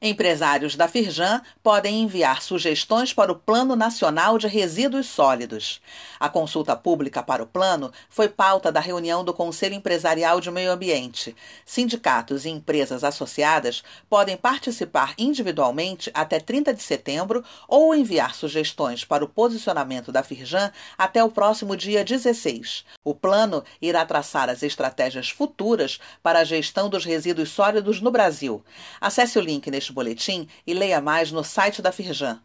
Empresários da Firjan podem enviar sugestões para o Plano Nacional de Resíduos Sólidos. A consulta pública para o plano foi pauta da reunião do Conselho Empresarial de Meio Ambiente. Sindicatos e empresas associadas podem participar individualmente até 30 de setembro ou enviar sugestões para o posicionamento da Firjan até o próximo dia 16. O plano irá traçar as estratégias futuras para a gestão dos resíduos sólidos no Brasil. Acesse o link neste boletim e leia mais no site da Firjan.